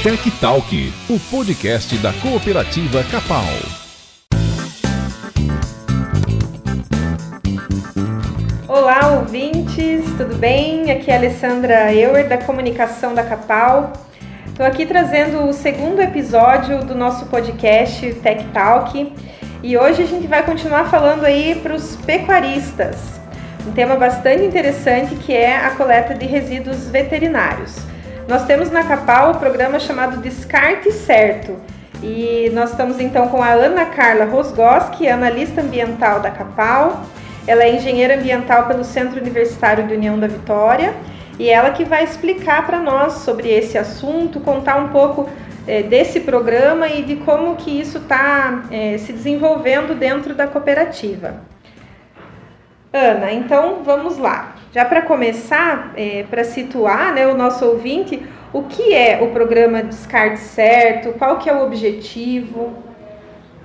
Tech Talk, o podcast da cooperativa Capal. Olá, ouvintes, tudo bem? Aqui é a Alessandra Euer, da comunicação da Capal. Estou aqui trazendo o segundo episódio do nosso podcast Tech Talk e hoje a gente vai continuar falando aí para os pecuaristas. Um tema bastante interessante que é a coleta de resíduos veterinários. Nós temos na Capal o programa chamado Descarte Certo. E nós estamos então com a Ana Carla Rosgoski, analista ambiental da Capal. Ela é engenheira ambiental pelo Centro Universitário de União da Vitória e ela que vai explicar para nós sobre esse assunto, contar um pouco é, desse programa e de como que isso está é, se desenvolvendo dentro da cooperativa. Ana, então vamos lá. Já para começar, é, para situar né, o nosso ouvinte, o que é o programa Descarte Certo? Qual que é o objetivo?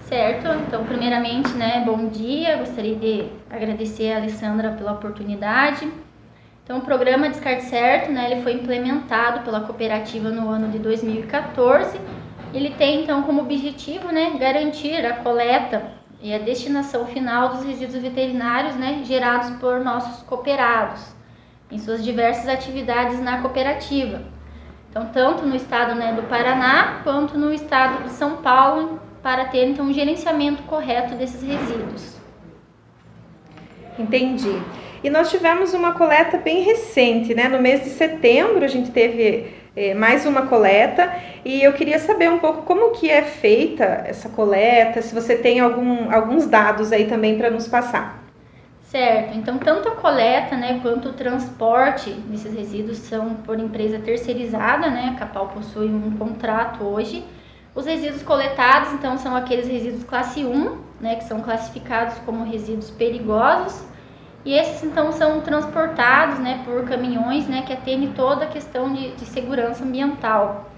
Certo, então primeiramente, né, bom dia, gostaria de agradecer a Alessandra pela oportunidade. Então o programa Descarte Certo, né, ele foi implementado pela cooperativa no ano de 2014. Ele tem então como objetivo, né, garantir a coleta e a destinação final dos resíduos veterinários né, gerados por nossos cooperados em suas diversas atividades na cooperativa. Então, tanto no estado né, do Paraná quanto no estado de São Paulo, para ter então um gerenciamento correto desses resíduos. Entendi. E nós tivemos uma coleta bem recente, né? No mês de setembro a gente teve é, mais uma coleta e eu queria saber um pouco como que é feita essa coleta, se você tem algum, alguns dados aí também para nos passar. Certo, então tanto a coleta né, quanto o transporte desses resíduos são por empresa terceirizada, né? A Capal possui um contrato hoje. Os resíduos coletados, então, são aqueles resíduos classe 1, né, que são classificados como resíduos perigosos e esses então são transportados né, por caminhões né, que atendem toda a questão de, de segurança ambiental.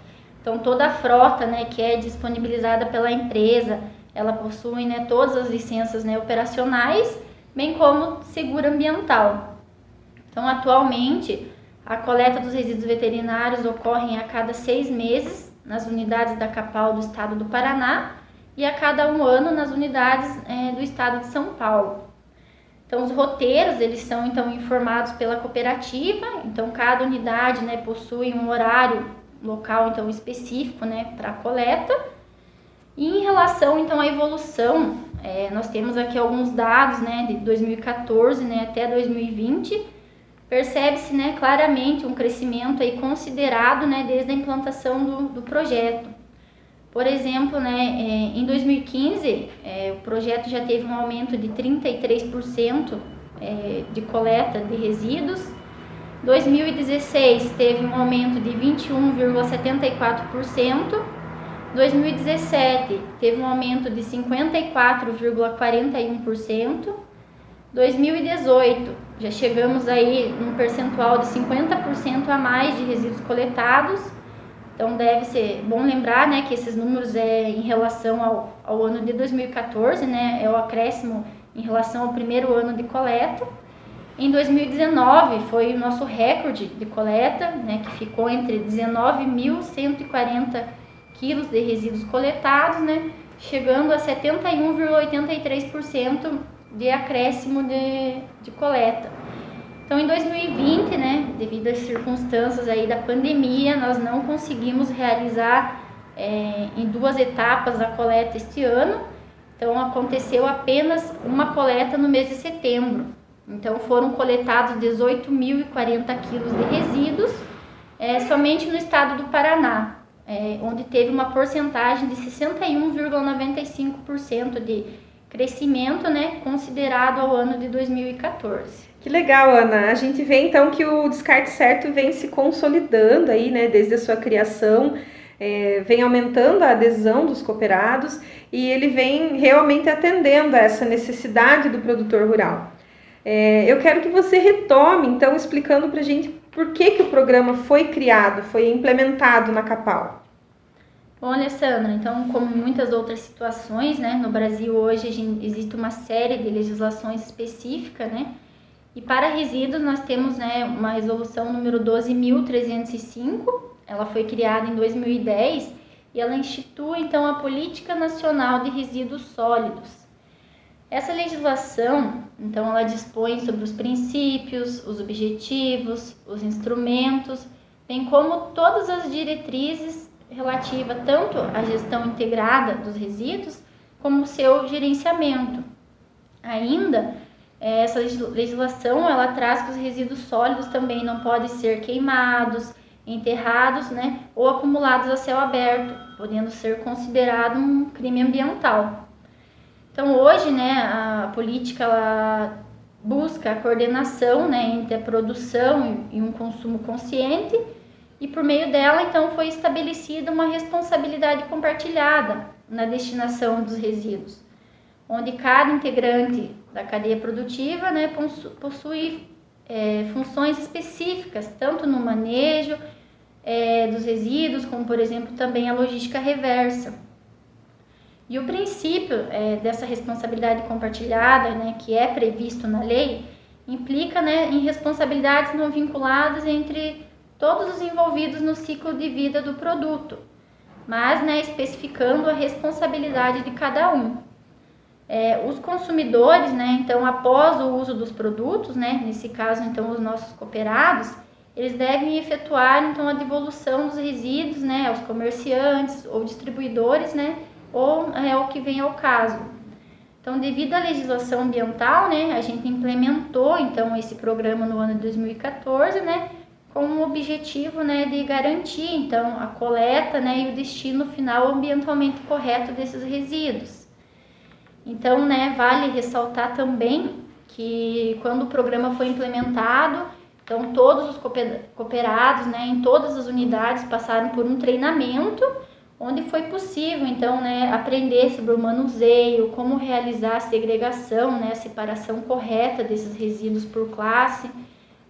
Então toda a frota né, que é disponibilizada pela empresa, ela possui né, todas as licenças né, operacionais, bem como seguro ambiental. Então atualmente a coleta dos resíduos veterinários ocorre a cada seis meses nas unidades da Capal do Estado do Paraná e a cada um ano nas unidades é, do Estado de São Paulo. Então, os roteiros, eles são, então, informados pela cooperativa, então, cada unidade, né, possui um horário local, então, específico, né, para coleta. E em relação, então, à evolução, é, nós temos aqui alguns dados, né, de 2014, né, até 2020, percebe-se, né, claramente um crescimento aí considerado, né, desde a implantação do, do projeto. Por exemplo, né, é, em 2015, é, o projeto já teve um aumento de 33% é, de coleta de resíduos. 2016 teve um aumento de 21,74%. 2017 teve um aumento de 54,41%. 2018 já chegamos aí num percentual de 50% a mais de resíduos coletados então deve ser bom lembrar né, que esses números é em relação ao, ao ano de 2014, né, é o acréscimo em relação ao primeiro ano de coleta. Em 2019 foi o nosso recorde de coleta, né, que ficou entre 19.140 quilos de resíduos coletados, né, chegando a 71,83% de acréscimo de, de coleta. Então, em 2020, né, devido às circunstâncias aí da pandemia, nós não conseguimos realizar é, em duas etapas a coleta este ano. Então, aconteceu apenas uma coleta no mês de setembro. Então, foram coletados 18.040 quilos de resíduos é, somente no estado do Paraná, é, onde teve uma porcentagem de 61,95% de crescimento, né, considerado ao ano de 2014. Que legal, Ana. A gente vê então que o descarte certo vem se consolidando aí, né, desde a sua criação, é, vem aumentando a adesão dos cooperados e ele vem realmente atendendo a essa necessidade do produtor rural. É, eu quero que você retome, então, explicando para a gente por que, que o programa foi criado, foi implementado na Capal. Bom, Alessandra, então, como muitas outras situações, né, no Brasil hoje existe uma série de legislações específicas, né, e para resíduos, nós temos né, uma resolução número 12.305, ela foi criada em 2010 e ela institui então a Política Nacional de Resíduos Sólidos. Essa legislação, então, ela dispõe sobre os princípios, os objetivos, os instrumentos, bem como todas as diretrizes relativas tanto à gestão integrada dos resíduos como seu gerenciamento. Ainda, essa legislação ela traz que os resíduos sólidos também não podem ser queimados, enterrados, né, ou acumulados a céu aberto, podendo ser considerado um crime ambiental. Então hoje, né, a política ela busca a coordenação, né, entre a produção e um consumo consciente, e por meio dela, então, foi estabelecida uma responsabilidade compartilhada na destinação dos resíduos, onde cada integrante da cadeia produtiva, né, possui é, funções específicas, tanto no manejo é, dos resíduos, como por exemplo também a logística reversa. E o princípio é, dessa responsabilidade compartilhada, né, que é previsto na lei, implica né, em responsabilidades não vinculadas entre todos os envolvidos no ciclo de vida do produto, mas né, especificando a responsabilidade de cada um. É, os consumidores, né, então, após o uso dos produtos, né, nesse caso, então, os nossos cooperados, eles devem efetuar então a devolução dos resíduos, né, aos comerciantes ou distribuidores, né, ou é o que vem ao caso. Então, devido à legislação ambiental, né, a gente implementou então esse programa no ano de 2014, né, com o objetivo, né, de garantir então a coleta, né, e o destino final ambientalmente correto desses resíduos. Então, né, vale ressaltar também que quando o programa foi implementado, então, todos os cooperados, né, em todas as unidades passaram por um treinamento onde foi possível, então, né, aprender sobre o manuseio, como realizar a segregação, né, a separação correta desses resíduos por classe,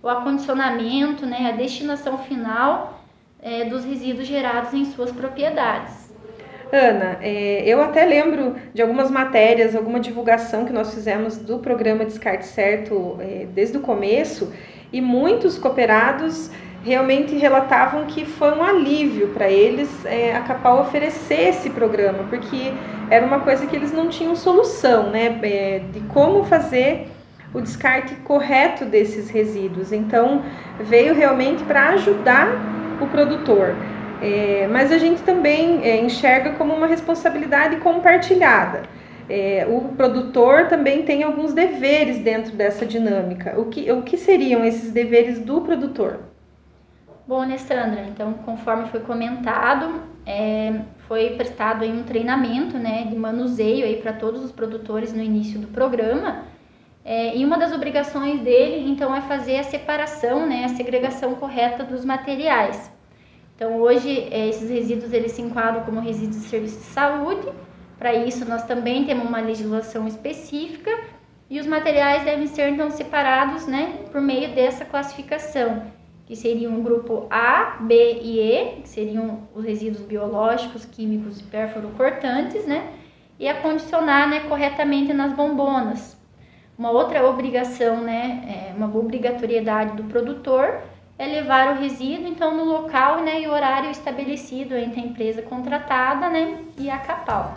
o acondicionamento, né, a destinação final é, dos resíduos gerados em suas propriedades. Ana, é, eu até lembro de algumas matérias, alguma divulgação que nós fizemos do programa Descarte Certo é, desde o começo, e muitos cooperados realmente relatavam que foi um alívio para eles é, a Capal oferecer esse programa, porque era uma coisa que eles não tinham solução, né, é, de como fazer o descarte correto desses resíduos. Então, veio realmente para ajudar o produtor. É, mas a gente também é, enxerga como uma responsabilidade compartilhada é, o produtor também tem alguns deveres dentro dessa dinâmica. O que, o que seriam esses deveres do produtor? Bom, Alessandra, então, conforme foi comentado, é, foi prestado aí um treinamento né, de manuseio para todos os produtores no início do programa. É, e uma das obrigações dele, então, é fazer a separação, né, a segregação correta dos materiais. Então, hoje, é, esses resíduos eles se enquadram como resíduos de serviço de saúde, para isso, nós também temos uma legislação específica e os materiais devem ser então separados né, por meio dessa classificação, que seriam o grupo A, B e E, que seriam os resíduos biológicos, químicos e perforocortantes, né, e acondicionar né, corretamente nas bombonas. Uma outra obrigação, né, é uma obrigatoriedade do produtor é levar o resíduo então no local né, e horário estabelecido entre a empresa contratada né, e a Capal.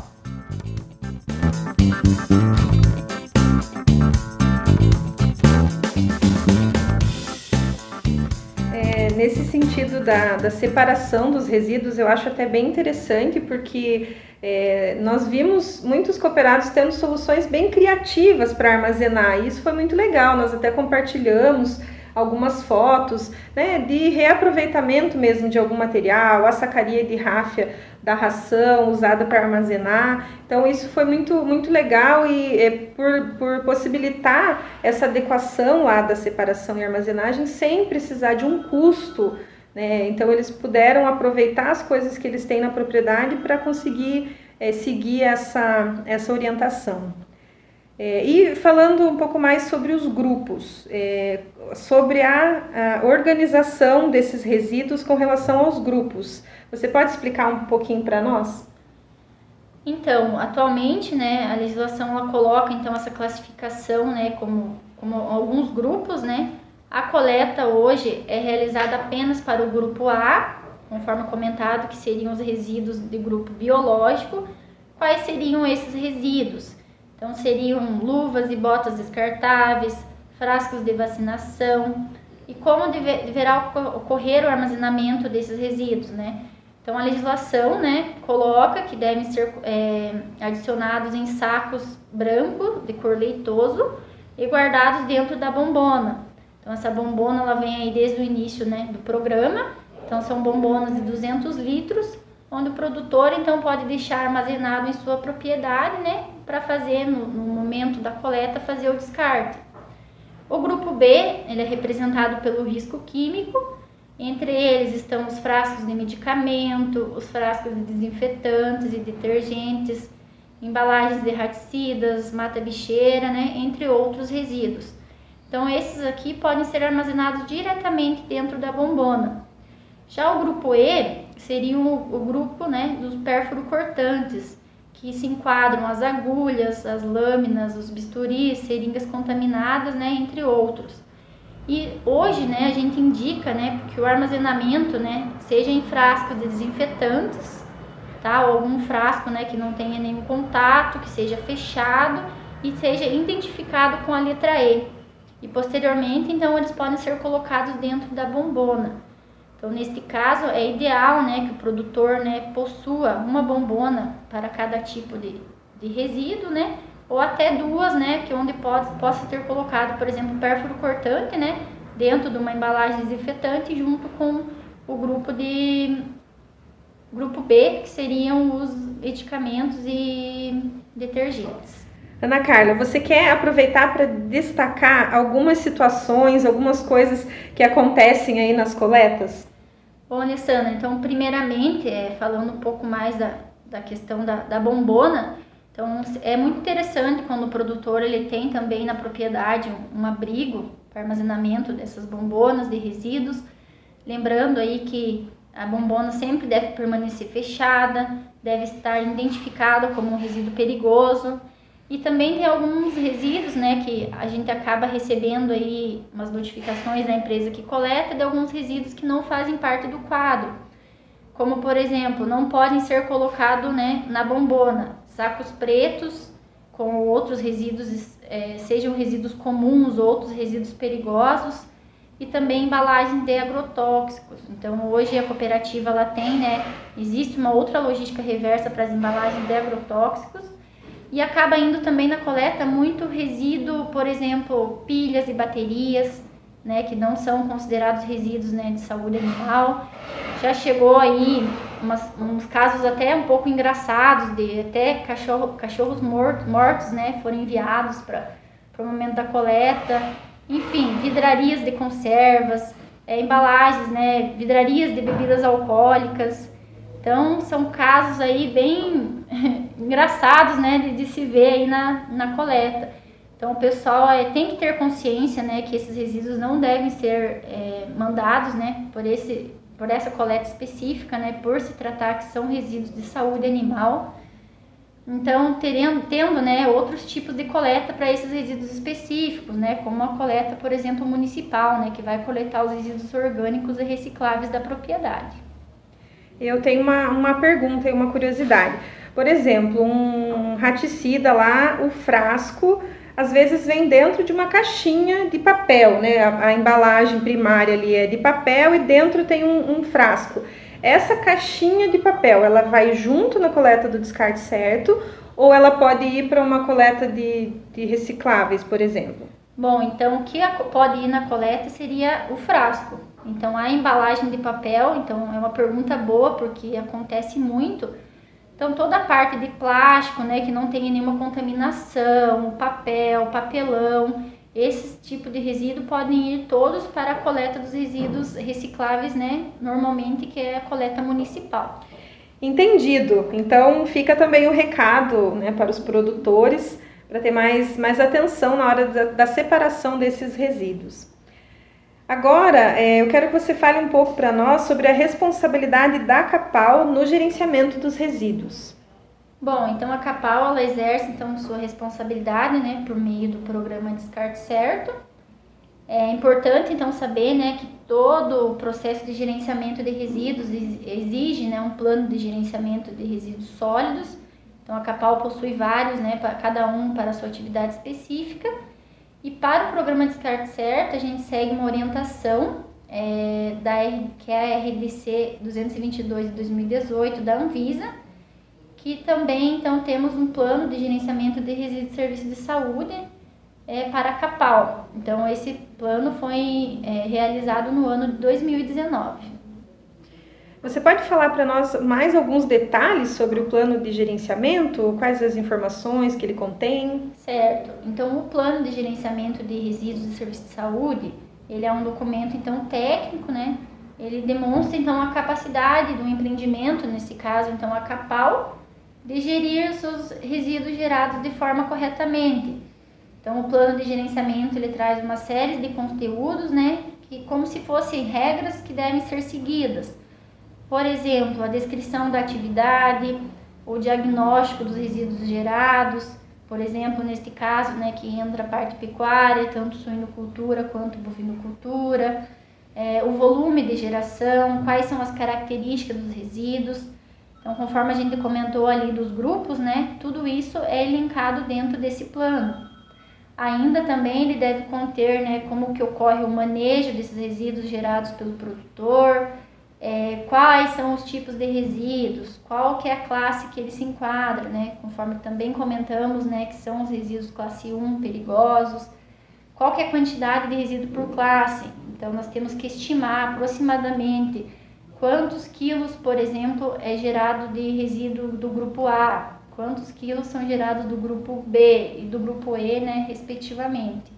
É, nesse sentido da, da separação dos resíduos, eu acho até bem interessante, porque é, nós vimos muitos cooperados tendo soluções bem criativas para armazenar, e isso foi muito legal. Nós até compartilhamos algumas fotos né, de reaproveitamento mesmo de algum material, a sacaria de ráfia da ração usada para armazenar. Então isso foi muito, muito legal e é, por, por possibilitar essa adequação lá da separação e armazenagem sem precisar de um custo. Né? Então eles puderam aproveitar as coisas que eles têm na propriedade para conseguir é, seguir essa, essa orientação. É, e falando um pouco mais sobre os grupos, é, sobre a, a, organização desses resíduos com relação aos grupos. Você pode explicar um pouquinho para nós? Então, atualmente, né, a legislação ela coloca então essa classificação, né, como, como alguns grupos, né. A coleta hoje é realizada apenas para o grupo A conforme comentado, que seriam os resíduos de grupo biológico. Quais seriam esses resíduos? Então, seriam luvas e botas descartáveis, frascos de vacinação e como deverá ocorrer o armazenamento desses resíduos, né? Então, a legislação né, coloca que devem ser é, adicionados em sacos brancos, de cor leitoso, e guardados dentro da bombona. Então, essa bombona ela vem aí desde o início né, do programa. Então, são bombonas de 200 litros, onde o produtor então pode deixar armazenado em sua propriedade, né, para fazer no, no, momento da coleta fazer o descarte. O grupo B ele é representado pelo risco químico entre eles estão os frascos de medicamento, os frascos de desinfetantes e detergentes, embalagens de raticidas, mata bicheira, né, entre outros resíduos. Então esses aqui podem ser armazenados diretamente dentro da bombona. Já o grupo E seria o, o grupo né, dos pérfuro cortantes, que se enquadram as agulhas, as lâminas, os bisturis, seringas contaminadas, né, entre outros. E hoje, né, a gente indica, né, que o armazenamento, né, seja em frasco de desinfetantes, tá? Ou algum frasco, né, que não tenha nenhum contato, que seja fechado e seja identificado com a letra E. E posteriormente, então, eles podem ser colocados dentro da bombona. Então, neste caso, é ideal, né, que o produtor, né, possua uma bombona para cada tipo de, de resíduo, né, ou até duas, né, que onde pode, possa ter colocado, por exemplo, pérfuro cortante, né, dentro de uma embalagem desinfetante junto com o grupo de grupo B, que seriam os medicamentos e detergentes. Ana Carla, você quer aproveitar para destacar algumas situações, algumas coisas que acontecem aí nas coletas? Bom, Alessandra, então, primeiramente, é, falando um pouco mais da, da questão da, da bombona, então é muito interessante quando o produtor ele tem também na propriedade um, um abrigo para armazenamento dessas bombonas de resíduos, lembrando aí que a bombona sempre deve permanecer fechada, deve estar identificada como um resíduo perigoso. E também tem alguns resíduos, né, que a gente acaba recebendo aí umas notificações da empresa que coleta de alguns resíduos que não fazem parte do quadro. Como, por exemplo, não podem ser colocados, né, na bombona sacos pretos com outros resíduos, é, sejam resíduos comuns, outros resíduos perigosos e também embalagens de agrotóxicos. Então hoje a cooperativa ela tem, né, existe uma outra logística reversa para as embalagens de agrotóxicos e acaba indo também na coleta muito resíduo, por exemplo, pilhas e baterias, né, que não são considerados resíduos né, de saúde animal. Já chegou aí umas, uns casos até um pouco engraçados, de até cachorro, cachorros mortos, mortos né, foram enviados para o momento da coleta. Enfim, vidrarias de conservas, é, embalagens, né, vidrarias de bebidas alcoólicas. Então, são casos aí bem engraçados né, de, de se ver aí na, na coleta. Então, o pessoal é, tem que ter consciência, né, que esses resíduos não devem ser é, mandados, né, por esse, por essa coleta específica, né, por se tratar que são resíduos de saúde animal. Então, terendo, tendo, né, outros tipos de coleta para esses resíduos específicos, né, como a coleta, por exemplo, municipal, né, que vai coletar os resíduos orgânicos e recicláveis da propriedade. Eu tenho uma, uma pergunta e uma curiosidade. Por exemplo, um raticida lá, o frasco às vezes vem dentro de uma caixinha de papel, né? A, a embalagem primária ali é de papel e dentro tem um, um, frasco. Essa caixinha de papel, ela vai junto na coleta do descarte certo ou ela pode ir para uma coleta de, de recicláveis, por exemplo? Bom, então o que pode ir na coleta seria o frasco. Então a embalagem de papel, então é uma pergunta boa porque acontece muito então, toda a parte de plástico, né, que não tenha nenhuma contaminação, papel, papelão, esses tipos de resíduo podem ir todos para a coleta dos resíduos recicláveis, né, normalmente que é a coleta municipal. Entendido. Então, fica também o recado, né, para os produtores para ter mais, mais atenção na hora da, da separação desses resíduos. Agora, é, eu quero que você fale um pouco para nós sobre a responsabilidade da CAPAL no gerenciamento dos resíduos. Bom, então a CAPAL ela exerce então sua responsabilidade, né, por meio do programa Descarte Certo. É importante então saber né, que todo o processo de gerenciamento de resíduos exige né, um plano de gerenciamento de resíduos sólidos. Então a Capal possui vários, né, cada um para sua atividade específica. E para o programa Descarte Certo, a gente segue uma orientação é, da, que é a RDC 222 de 2018 da Anvisa, que também então temos um plano de gerenciamento de resíduos de serviços de saúde é, para a Capal. Então, esse plano foi é, realizado no ano de 2019. Você pode falar para nós mais alguns detalhes sobre o plano de gerenciamento? Quais as informações que ele contém? Certo. Então, o plano de gerenciamento de resíduos de serviço de saúde, ele é um documento então técnico, né? Ele demonstra então a capacidade do empreendimento, nesse caso então a Capal, de gerir seus resíduos gerados de forma corretamente então, o plano de gerenciamento ele traz uma série de conteúdos, né, que como se fossem regras que devem ser seguidas. Por exemplo, a descrição da atividade, o diagnóstico dos resíduos gerados, por exemplo, neste caso, né, que entra a parte pecuária, tanto suinocultura quanto bovinocultura, é, o volume de geração, quais são as características dos resíduos. Então, conforme a gente comentou ali dos grupos, né, tudo isso é elencado dentro desse plano. Ainda também ele deve conter né, como que ocorre o manejo desses resíduos gerados pelo produtor, é, quais são os tipos de resíduos, qual que é a classe que ele se enquadra, né, conforme também comentamos né, que são os resíduos classe 1 perigosos, qual que é a quantidade de resíduo por classe. Então nós temos que estimar aproximadamente quantos quilos, por exemplo, é gerado de resíduo do grupo A, quantos quilos são gerados do grupo B e do grupo E, né, respectivamente.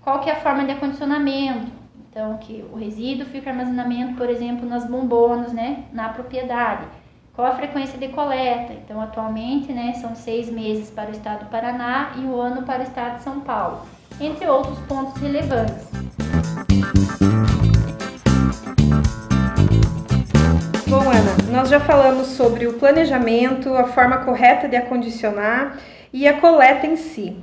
Qual que é a forma de acondicionamento? Então, que o resíduo fica armazenamento, por exemplo, nas bombonas, né, na propriedade. Qual a frequência de coleta? Então, atualmente, né, são seis meses para o estado do Paraná e o um ano para o estado de São Paulo, entre outros pontos relevantes. Bom, Ana, nós já falamos sobre o planejamento, a forma correta de acondicionar e a coleta em si.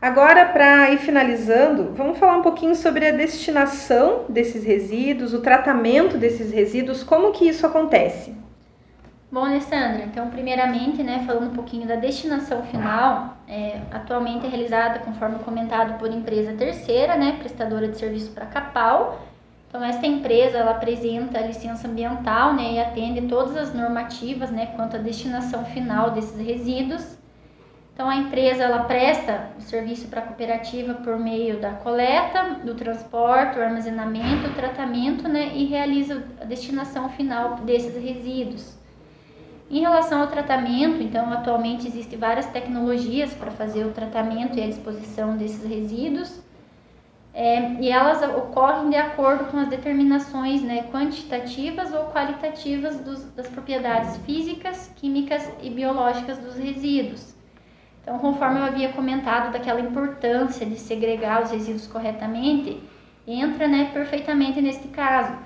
Agora, para ir finalizando, vamos falar um pouquinho sobre a destinação desses resíduos, o tratamento desses resíduos, como que isso acontece? Bom, Alessandra, então, primeiramente, né, falando um pouquinho da destinação final, é, atualmente é realizada, conforme comentado, por empresa terceira, né, prestadora de serviço para Capal, então, esta empresa, ela apresenta a licença ambiental, né, e atende todas as normativas, né, quanto à destinação final desses resíduos. Então, a empresa, ela presta o serviço para a cooperativa por meio da coleta, do transporte, o armazenamento, o tratamento, né, e realiza a destinação final desses resíduos. Em relação ao tratamento, então, atualmente existem várias tecnologias para fazer o tratamento e a disposição desses resíduos é, e elas ocorrem de acordo com as determinações né, quantitativas ou qualitativas dos, das propriedades físicas, químicas e biológicas dos resíduos. Então, conforme eu havia comentado daquela importância de segregar os resíduos corretamente, entra né, perfeitamente neste caso.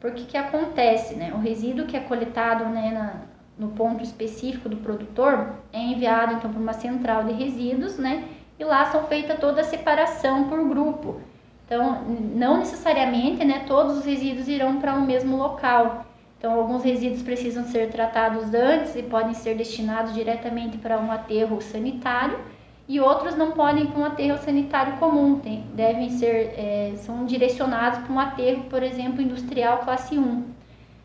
Porque que acontece? Né? O resíduo que é coletado né, na, no ponto específico do produtor é enviado então para uma central de resíduos, né? E lá são feita toda a separação por grupo. Então, não necessariamente, né, todos os resíduos irão para o um mesmo local. Então, alguns resíduos precisam ser tratados antes e podem ser destinados diretamente para um aterro sanitário e outros não podem para um aterro sanitário comum, tem, devem ser, é, são direcionados para um aterro, por exemplo, industrial classe 1.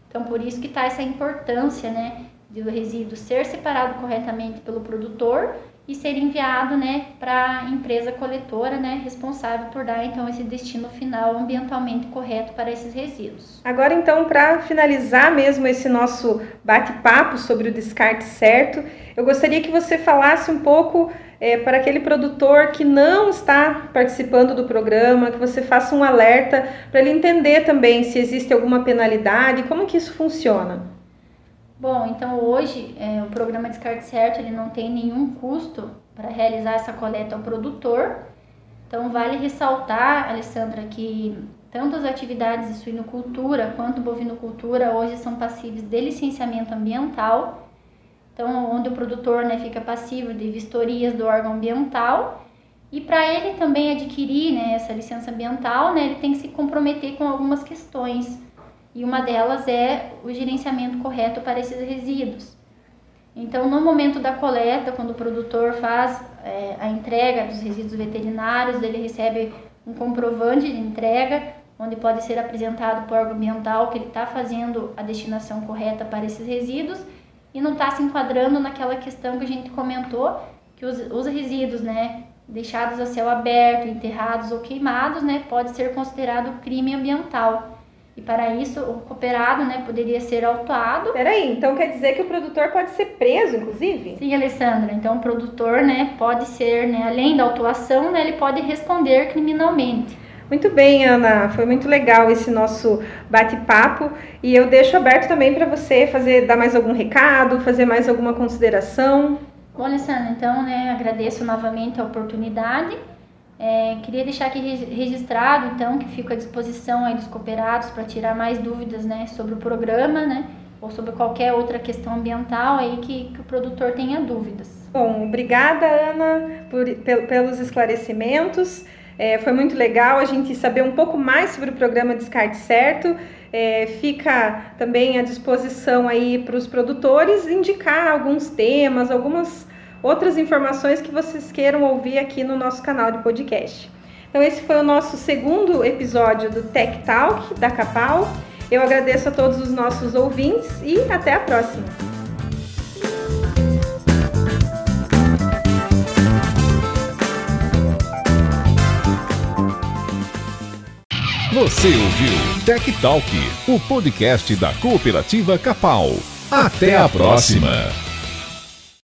Então, por isso que está essa importância, né, do resíduo ser separado corretamente pelo produtor e ser enviado né, para a empresa coletora né, responsável por dar então esse destino final ambientalmente correto para esses resíduos. Agora então para finalizar mesmo esse nosso bate-papo sobre o descarte certo, eu gostaria que você falasse um pouco é, para aquele produtor que não está participando do programa, que você faça um alerta para ele entender também se existe alguma penalidade, como que isso funciona. Bom, então hoje é, o programa Descarte Certo ele não tem nenhum custo para realizar essa coleta ao produtor. Então vale ressaltar, Alessandra, que tanto as atividades de suinocultura quanto bovinocultura hoje são passíveis de licenciamento ambiental. Então, onde o produtor né, fica passivo de vistorias do órgão ambiental E para ele também adquirir né, essa licença ambiental, né, ele tem que se comprometer com algumas questões. E uma delas é o gerenciamento correto para esses resíduos. Então, no momento da coleta, quando o produtor faz é, a entrega dos resíduos veterinários, ele recebe um comprovante de entrega, onde pode ser apresentado para o órgão ambiental que ele está fazendo a destinação correta para esses resíduos e não está se enquadrando naquela questão que a gente comentou, que os, os resíduos, né, deixados a céu aberto, enterrados ou queimados, né, pode ser considerado crime ambiental. E para isso, o cooperado né, poderia ser autuado. Peraí, então quer dizer que o produtor pode ser preso, inclusive? Sim, Alessandra. Então, o produtor né, pode ser, né, além da autuação, né, ele pode responder criminalmente. Muito bem, Ana. Foi muito legal esse nosso bate-papo e eu deixo aberto também para você fazer dar mais algum recado, fazer mais alguma consideração. Bom, Alessandra, então, né, agradeço novamente a oportunidade. É, queria deixar aqui registrado, então, que fico à disposição aí dos cooperados para tirar mais dúvidas, né, sobre o programa, né, ou sobre qualquer outra questão ambiental aí que, que o produtor tenha dúvidas. Bom, obrigada, Ana, por, pelos esclarecimentos. É, foi muito legal a gente saber um pouco mais sobre o programa Descarte Certo. É, fica também à disposição aí para os produtores indicar alguns temas, algumas outras informações que vocês queiram ouvir aqui no nosso canal de podcast. Então esse foi o nosso segundo episódio do Tech Talk da Capal. Eu agradeço a todos os nossos ouvintes e até a próxima. Você ouviu Tech Talk, o podcast da cooperativa Capal. Até a próxima.